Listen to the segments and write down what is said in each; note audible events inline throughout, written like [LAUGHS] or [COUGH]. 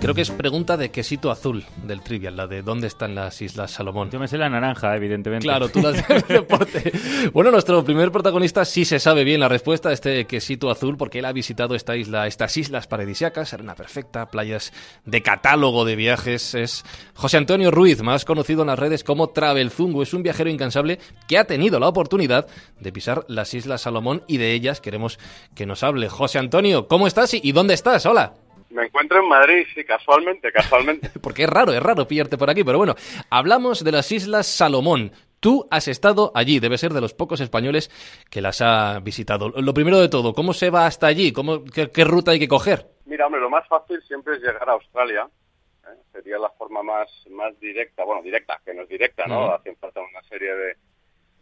Creo que es pregunta de quesito azul del trivial, la de dónde están las Islas Salomón. Yo me sé la naranja, evidentemente. Claro, tú las [LAUGHS] del deporte. Bueno, nuestro primer protagonista sí se sabe bien la respuesta a este quesito azul porque él ha visitado esta isla, estas islas paradisiacas, arena perfecta, playas de catálogo de viajes. Es José Antonio Ruiz, más conocido en las redes como Travelzungu. Es un viajero incansable que ha tenido la oportunidad de pisar las Islas Salomón y de ellas queremos que nos hable. José Antonio, ¿cómo estás y dónde estás? Hola. Me encuentro en Madrid, sí, casualmente, casualmente. [LAUGHS] Porque es raro, es raro pillarte por aquí, pero bueno, hablamos de las Islas Salomón. Tú has estado allí, debe ser de los pocos españoles que las ha visitado. Lo primero de todo, ¿cómo se va hasta allí? ¿Cómo, qué, ruta hay que coger? Mira, hombre, lo más fácil siempre es llegar a Australia. ¿eh? Sería la forma más, más directa, bueno, directa, que no es directa, ¿no? Hacen falta una serie de,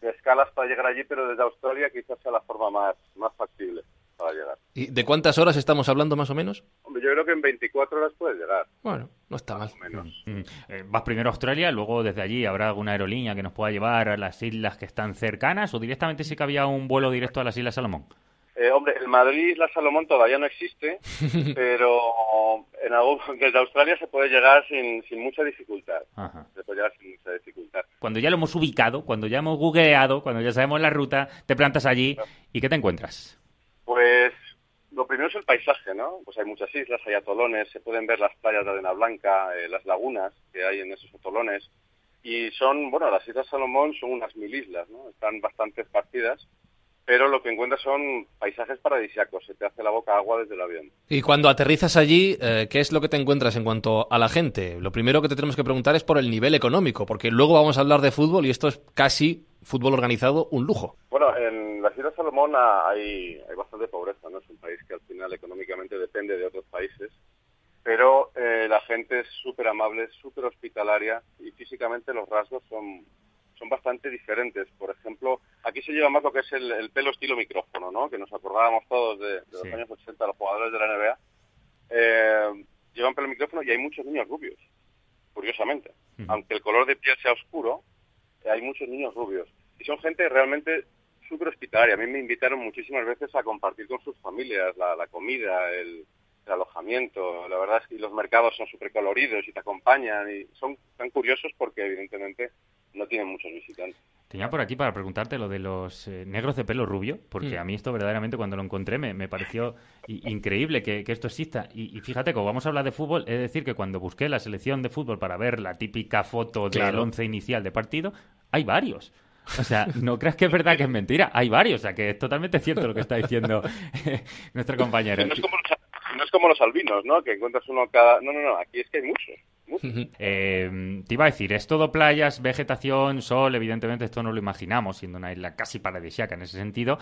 de escalas para llegar allí, pero desde Australia quizás sea la forma más, más factible para llegar. ¿Y de cuántas horas estamos hablando más o menos? Hombre, yo creo que en 24 horas puedes llegar. Bueno, no está mal. Menos. Mm, mm. Eh, vas primero a Australia, luego desde allí habrá alguna aerolínea que nos pueda llevar a las islas que están cercanas o directamente sí que había un vuelo directo a las Islas Salomón. Eh, hombre, el Madrid Isla Salomón todavía no existe, [LAUGHS] pero en algún, desde Australia se puede llegar sin, sin mucha dificultad. Ajá. Se puede llegar sin mucha dificultad. Cuando ya lo hemos ubicado, cuando ya hemos googleado, cuando ya sabemos la ruta, te plantas allí y ¿qué te encuentras? Primero es el paisaje, ¿no? Pues hay muchas islas, hay atolones, se pueden ver las playas de arena blanca, eh, las lagunas que hay en esos atolones. Y son, bueno, las Islas Salomón son unas mil islas, ¿no? Están bastante esparcidas, pero lo que encuentras son paisajes paradisíacos, se te hace la boca agua desde el avión. Y cuando aterrizas allí, eh, ¿qué es lo que te encuentras en cuanto a la gente? Lo primero que te tenemos que preguntar es por el nivel económico, porque luego vamos a hablar de fútbol y esto es casi fútbol organizado, un lujo. En las Islas Salomón hay, hay bastante pobreza, ¿no? Es un país que al final económicamente depende de otros países, pero eh, la gente es súper amable, súper hospitalaria y físicamente los rasgos son, son bastante diferentes. Por ejemplo, aquí se lleva más lo que es el, el pelo estilo micrófono, ¿no? Que nos acordábamos todos de, de los Sí. años 80, los jugadores de la NBA. Eh, llevan pelo micrófono y hay muchos niños rubios, curiosamente. Ujú. Aunque el color de piel sea oscuro, eh, hay muchos niños rubios. Y son gente realmente súper hospitalaria. A mí me invitaron muchísimas veces a compartir con sus familias la, la comida, el, el alojamiento. La verdad es que los mercados son súper coloridos y te acompañan. Y son tan curiosos porque evidentemente no tienen muchos visitantes. Tenía por aquí para preguntarte lo de los eh, negros de pelo rubio, porque Mm. a mí esto verdaderamente cuando lo encontré me, me pareció i- increíble que, que esto exista. Y, y fíjate, como vamos a hablar de fútbol, es decir, que cuando busqué la selección de fútbol para ver la típica foto del Claro. once inicial de partido, hay varios. O sea, no creas que es verdad que es mentira, hay varios. O sea, que es totalmente cierto lo que está diciendo [LAUGHS] nuestro compañero. No es como los, no es como los albinos, ¿no? Que encuentras uno cada... No, no, no. Aquí es que hay muchos. Eh, te iba a decir, es todo playas, vegetación, sol, evidentemente esto no lo imaginamos, siendo una isla casi paradisíaca en ese sentido,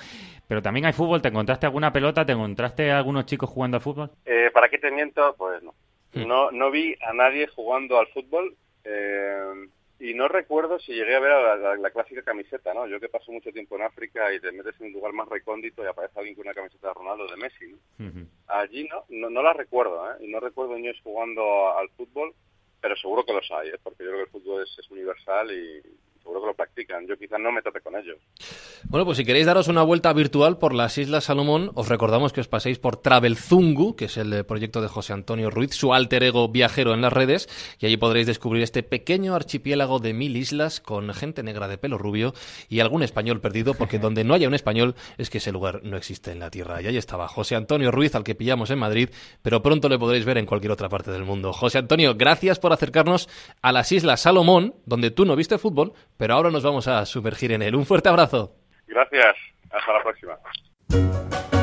pero también hay fútbol, ¿te encontraste alguna pelota? ¿Te encontraste algunos chicos jugando al fútbol? Eh, ¿Para qué te miento? Pues no. Mm. No, no vi a nadie jugando al fútbol eh, y no recuerdo si llegué a ver a la, la- la clásica camiseta, ¿no? Yo que paso mucho tiempo en África y te metes en un lugar más recóndito y aparece alguien con una camiseta de Ronaldo o de Messi, ¿no? Allí no, no, no la recuerdo, ¿eh? Y no recuerdo niños jugando al fútbol, pero seguro que los hay, ¿eh? Porque yo creo que el fútbol es, es universal y seguro que lo practican. Yo quizás no me tope con ellos. Bueno, pues si queréis daros una vuelta virtual por las Islas Salomón, os recordamos que os paséis por Travelzungu, que es el eh, proyecto de José Antonio Ruiz, su alter ego viajero en las redes, y allí podréis descubrir este pequeño archipiélago de mil islas con gente negra de pelo rubio y algún español perdido, porque [LAUGHS] donde no haya un español es que ese lugar no existe en la Tierra. Y ahí estaba José Antonio Ruiz, al que pillamos en Madrid, pero pronto le podréis ver en cualquier otra parte del mundo. José Antonio, gracias por acercarnos a las Islas Salomón, donde tú no viste fútbol, pero ahora nos vamos a sumergir en él. Un fuerte abrazo. Gracias. Hasta la próxima.